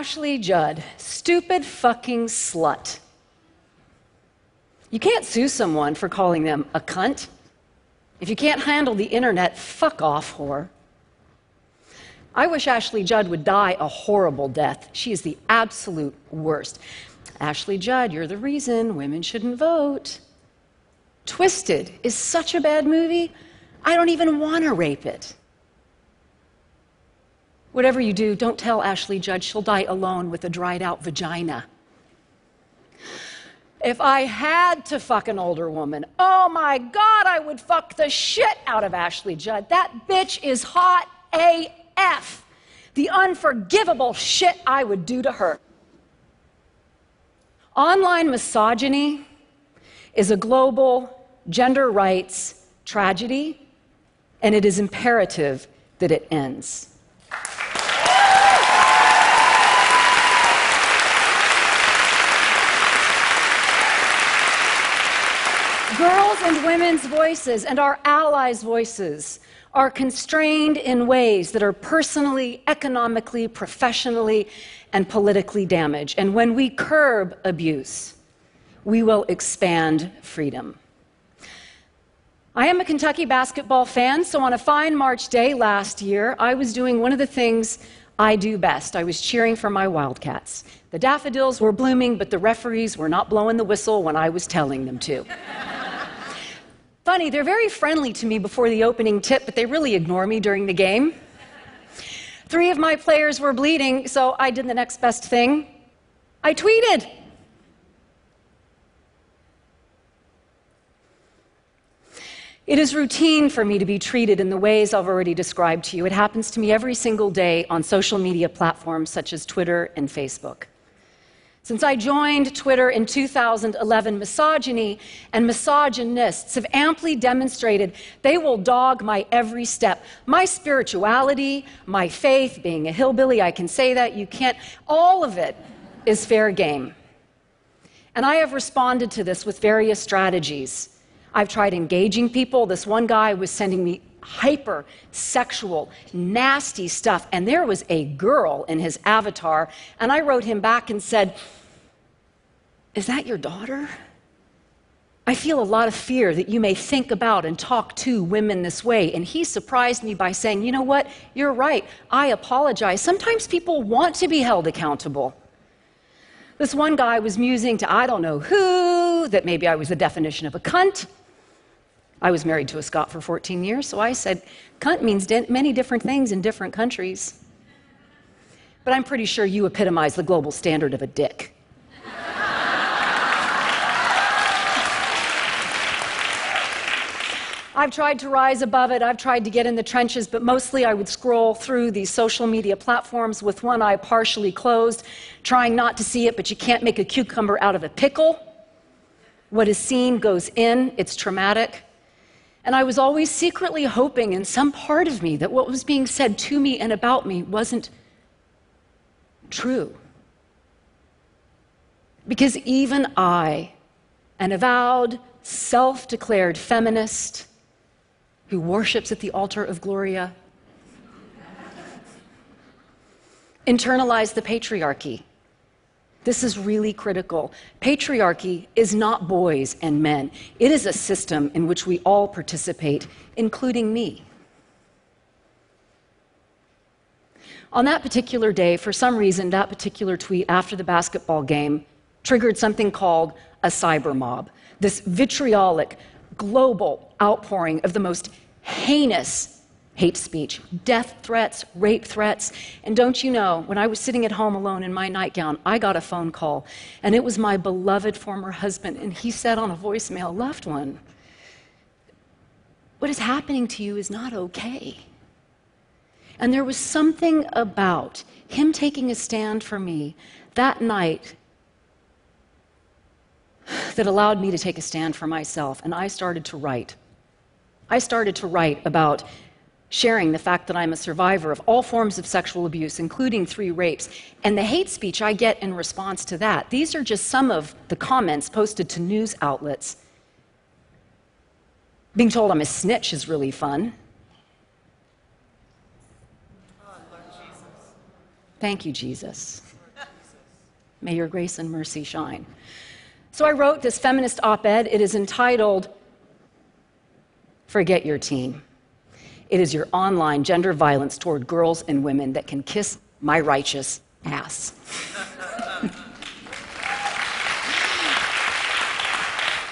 Ashley Judd, stupid fucking slut. You can't sue someone for calling them a cunt. If you can't handle the internet, fuck off, whore. I wish Ashley Judd would die a horrible death. She is the absolute worst. Ashley Judd, you're the reason women shouldn't vote. Twisted is such a bad movie, I don't even want to rape it. Whatever you do, don't tell Ashley Judd she'll die alone with a dried out vagina. If I had to fuck an older woman, oh my God, I would fuck the shit out of Ashley Judd. That bitch is hot AF. The unforgivable shit I would do to her. Online misogyny is a global gender rights tragedy, and it is imperative that it ends. Girls and women's voices and our allies' voices are constrained in ways that are personally, economically, professionally, and politically damaged. And when we curb abuse, we will expand freedom. I am a Kentucky basketball fan, so on a fine March day last year, I was doing one of the things I do best. I was cheering for my Wildcats. The daffodils were blooming, but the referees were not blowing the whistle when I was telling them to. Funny, they're very friendly to me before the opening tip, but they really ignore me during the game. Three of my players were bleeding, so I did the next best thing. I tweeted. It is routine for me to be treated in the ways I've already described to you. It happens to me every single day on social media platforms such as Twitter and Facebook. Since I joined Twitter in 2011, misogyny and misogynists have amply demonstrated they will dog my every step. My spirituality, my faith, being a hillbilly, I can say that, you can't, all of it is fair game. And I have responded to this with various strategies. I've tried engaging people. This one guy was sending me hyper sexual, nasty stuff. And there was a girl in his avatar. And I wrote him back and said, Is that your daughter? I feel a lot of fear that you may think about and talk to women this way. And he surprised me by saying, You know what? You're right. I apologize. Sometimes people want to be held accountable. This one guy was musing to I don't know who, that maybe I was the definition of a cunt. I was married to a Scot for 14 years, so I said, cunt means many different things in different countries. But I'm pretty sure you epitomize the global standard of a dick. I've tried to rise above it. I've tried to get in the trenches, but mostly I would scroll through these social media platforms with one eye partially closed, trying not to see it, but you can't make a cucumber out of a pickle. What is seen goes in, it's traumatic. And I was always secretly hoping in some part of me that what was being said to me and about me wasn't true. Because even I, an avowed, self declared feminist who worships at the altar of Gloria, internalized the patriarchy this is really critical. Patriarchy is not boys and men, it is a system in which we all participate, including me. On that particular day, for some reason, that particular tweet after the basketball game triggered something called a cyber mob. This vitriolic, global outpouring of the most heinous hate speech, death threats, rape threats. And don't you know, when I was sitting at home alone in my nightgown, I got a phone call, and it was my beloved former husband, and he said on a voicemail, Loved one, what is happening to you is not okay. And there was something about him taking a stand for me that night that allowed me to take a stand for myself, and I started to write. I started to write about sharing the fact that I'm a survivor of all forms of sexual abuse, including three rapes, and the hate speech I get in response to that. These are just some of the comments posted to news outlets. Being told I'm a snitch is really fun. Thank you, Jesus. May your grace and mercy shine. So I wrote this feminist op ed. It is entitled Forget Your Team. It is your online gender violence toward girls and women that can kiss my righteous ass.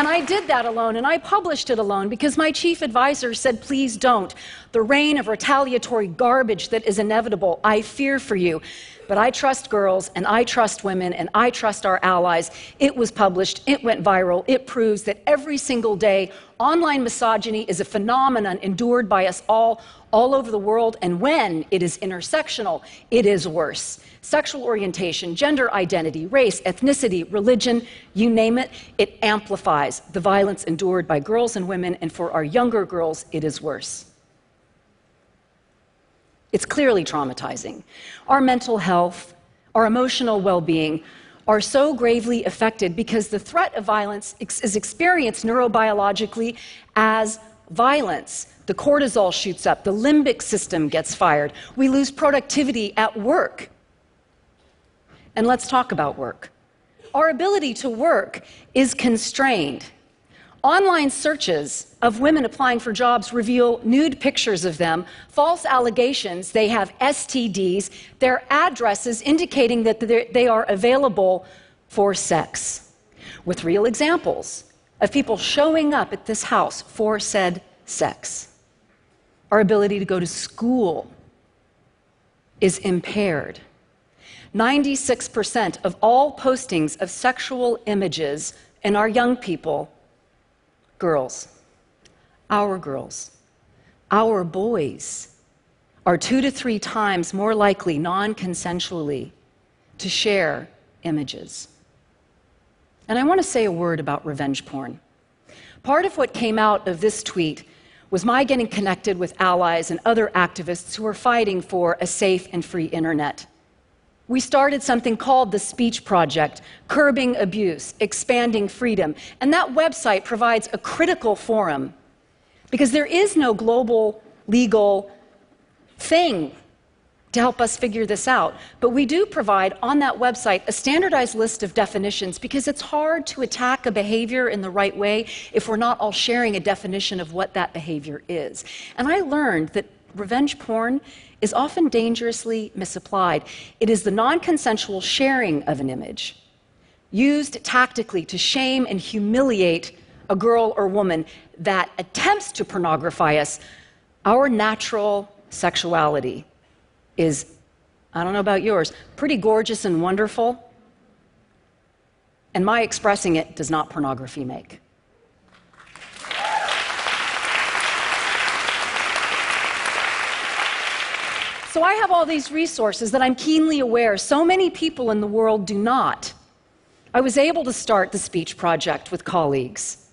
And I did that alone, and I published it alone because my chief advisor said, please don't. The rain of retaliatory garbage that is inevitable, I fear for you. But I trust girls, and I trust women, and I trust our allies. It was published, it went viral, it proves that every single day, online misogyny is a phenomenon endured by us all, all over the world, and when it is intersectional, it is worse sexual orientation, gender identity, race, ethnicity, religion, you name it, it amplifies the violence endured by girls and women, and for our younger girls, it is worse. It's clearly traumatizing. Our mental health, our emotional well being, are so gravely affected because the threat of violence is experienced neurobiologically as violence. The cortisol shoots up, the limbic system gets fired, we lose productivity at work. And let's talk about work. Our ability to work is constrained. Online searches of women applying for jobs reveal nude pictures of them, false allegations they have STDs, their addresses indicating that they are available for sex, with real examples of people showing up at this house for said sex. Our ability to go to school is impaired. 96% of all postings of sexual images in our young people, girls, our girls, our boys, are two to three times more likely non consensually to share images. And I want to say a word about revenge porn. Part of what came out of this tweet was my getting connected with allies and other activists who are fighting for a safe and free internet we started something called the Speech Project, Curbing Abuse, Expanding Freedom. And that website provides a critical forum because there is no global legal thing to help us figure this out. But we do provide on that website a standardized list of definitions because it's hard to attack a behavior in the right way if we're not all sharing a definition of what that behavior is. And I learned that revenge porn is often dangerously misapplied. It is the non consensual sharing of an image used tactically to shame and humiliate a girl or woman that attempts to pornography us. Our natural sexuality is, I don't know about yours, pretty gorgeous and wonderful. And my expressing it does not pornography make. So I have all these resources that I'm keenly aware so many people in the world do not. I was able to start the speech project with colleagues.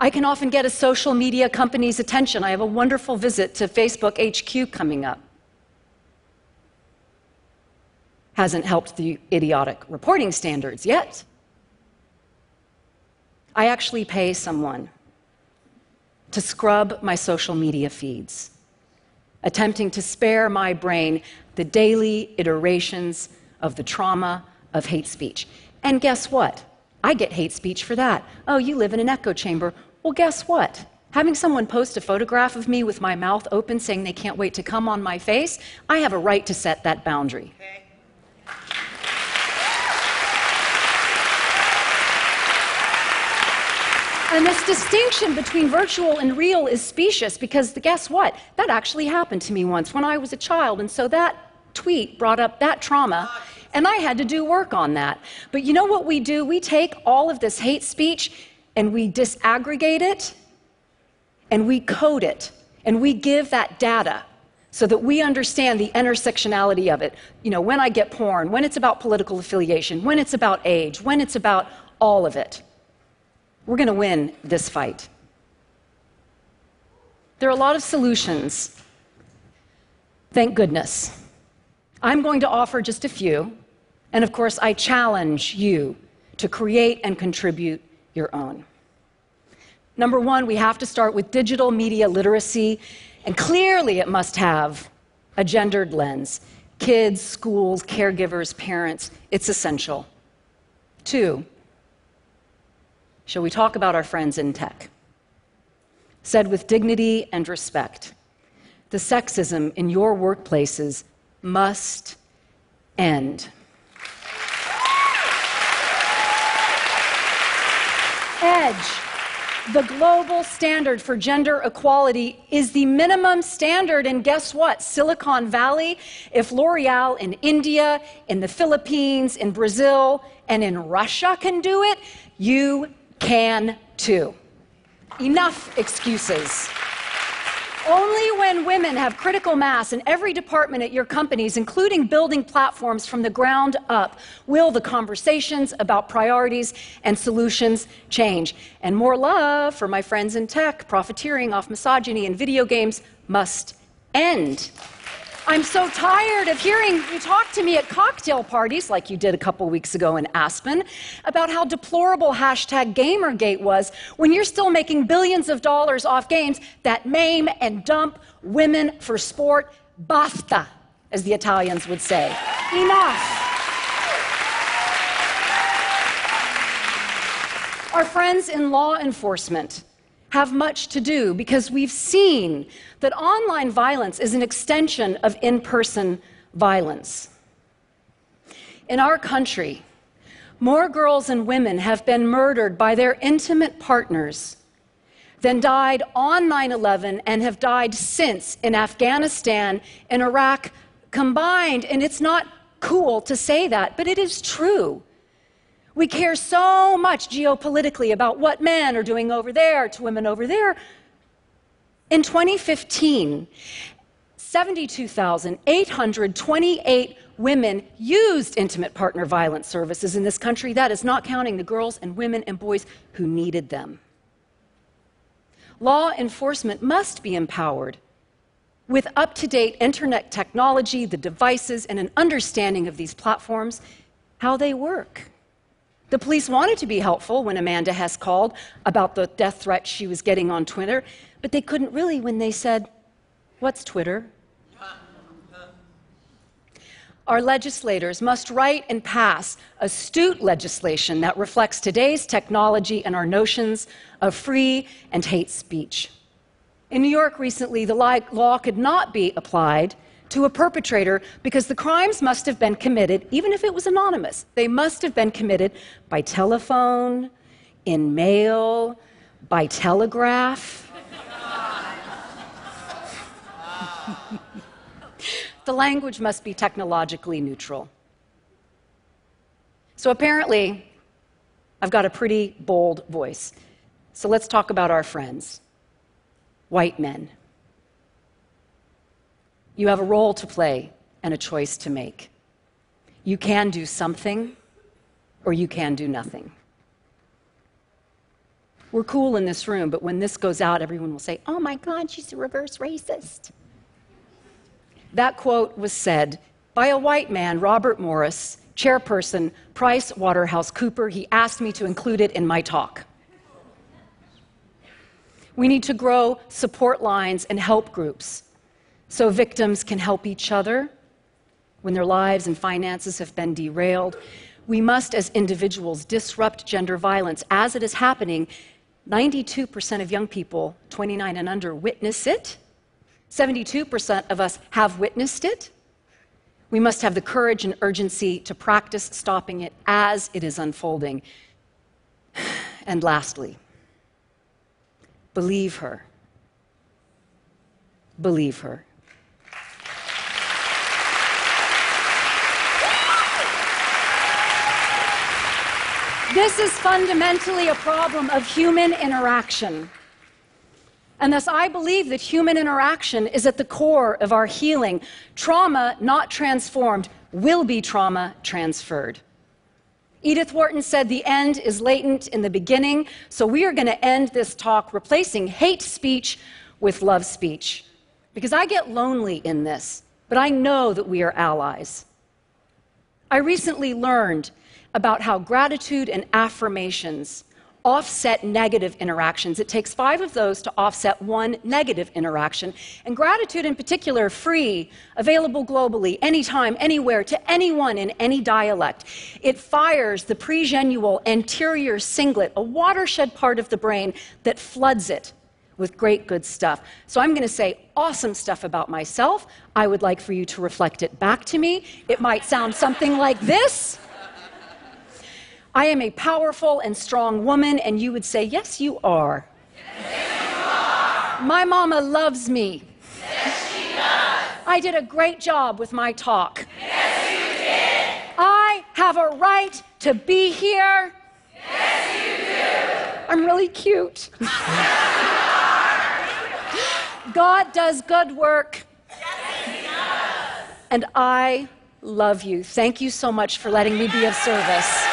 I can often get a social media company's attention. I have a wonderful visit to Facebook HQ coming up. Hasn't helped the idiotic reporting standards yet. I actually pay someone to scrub my social media feeds attempting to spare my brain the daily iterations of the trauma of hate speech. And guess what? I get hate speech for that. Oh, you live in an echo chamber. Well, guess what? Having someone post a photograph of me with my mouth open saying they can't wait to come on my face, I have a right to set that boundary. Okay. And this distinction between virtual and real is specious because guess what? That actually happened to me once when I was a child. And so that tweet brought up that trauma, and I had to do work on that. But you know what we do? We take all of this hate speech and we disaggregate it and we code it and we give that data so that we understand the intersectionality of it. You know, when I get porn, when it's about political affiliation, when it's about age, when it's about all of it. We're going to win this fight. There are a lot of solutions. Thank goodness. I'm going to offer just a few. And of course, I challenge you to create and contribute your own. Number one, we have to start with digital media literacy, and clearly it must have a gendered lens. Kids, schools, caregivers, parents, it's essential. Two, shall we talk about our friends in tech? Said with dignity and respect, the sexism in your workplaces must end. Edge, the global standard for gender equality, is the minimum standard. And guess what? Silicon Valley, if L'Oreal in India, in the Philippines, in Brazil, and in Russia can do it, you can too. Enough excuses. Only when women have critical mass in every department at your companies, including building platforms from the ground up, will the conversations about priorities and solutions change. And more love for my friends in tech, profiteering off misogyny and video games must end. I'm so tired of hearing you talk to me at cocktail parties, like you did a couple weeks ago in Aspen, about how deplorable hashtag Gamergate was when you're still making billions of dollars off games that maim and dump women for sport. Basta, as the Italians would say. Enough. Our friends in law enforcement have much to do because we've seen that online violence is an extension of in person violence. In our country, more girls and women have been murdered by their intimate partners than died on 9 11 and have died since in Afghanistan and Iraq combined. And it's not cool to say that, but it is true. We care so much geopolitically about what men are doing over there to women over there. In 2015, 72,828 women used intimate partner violence services in this country. That is not counting the girls and women and boys who needed them. Law enforcement must be empowered with up to date internet technology, the devices, and an understanding of these platforms, how they work. The police wanted to be helpful when Amanda Hess called about the death threat she was getting on Twitter, but they couldn't really when they said, What's Twitter? Our legislators must write and pass astute legislation that reflects today's technology and our notions of free and hate speech. In New York recently, the law could not be applied to a perpetrator because the crimes must have been committed, even if it was anonymous, they must have been committed by telephone, in mail, by telegraph. the language must be technologically neutral. So apparently, I've got a pretty bold voice. So let's talk about our friends, white men. You have a role to play and a choice to make. You can do something, or you can do nothing. We're cool in this room, but when this goes out, everyone will say, Oh my God, she's a reverse racist. That quote was said by a white man, Robert Moritz, chairperson, Price Waterhouse Cooper. He asked me to include it in my talk. We need to grow support lines and help groups so victims can help each other when their lives and finances have been derailed. We must, as individuals, disrupt gender violence as it is happening. 92% of young people 29 and under witness it. 72% of us have witnessed it. We must have the courage and urgency to practice stopping it as it is unfolding. And lastly, believe her. Believe her. This is fundamentally a problem of human interaction. And thus, I believe that human interaction is at the core of our healing. Trauma not transformed will be trauma transferred. Edith Wharton said the end is latent in the beginning, so we are going to end this talk replacing hate speech with love speech. Because I get lonely in this, but I know that we are allies. I recently learned about how gratitude and affirmations offset negative interactions. It takes five of those to offset one negative interaction. And gratitude, in particular, free, available globally, anytime, anywhere, to anyone in any dialect. It fires the pregenual anterior cingulate, a watershed part of the brain that floods it with great good stuff. So I'm going to say awesome stuff about myself. I would like for you to reflect it back to me. It might sound something like this. I am a powerful and strong woman, and you would say, Yes, you are. Yes, you are. My mama loves me. Yes, she does. I did a great job with my talk. Yes, you did. I have a right to be here. Yes, you do. I'm really cute. God does good work. Yes, and I love you. Thank you so much for letting me be of service.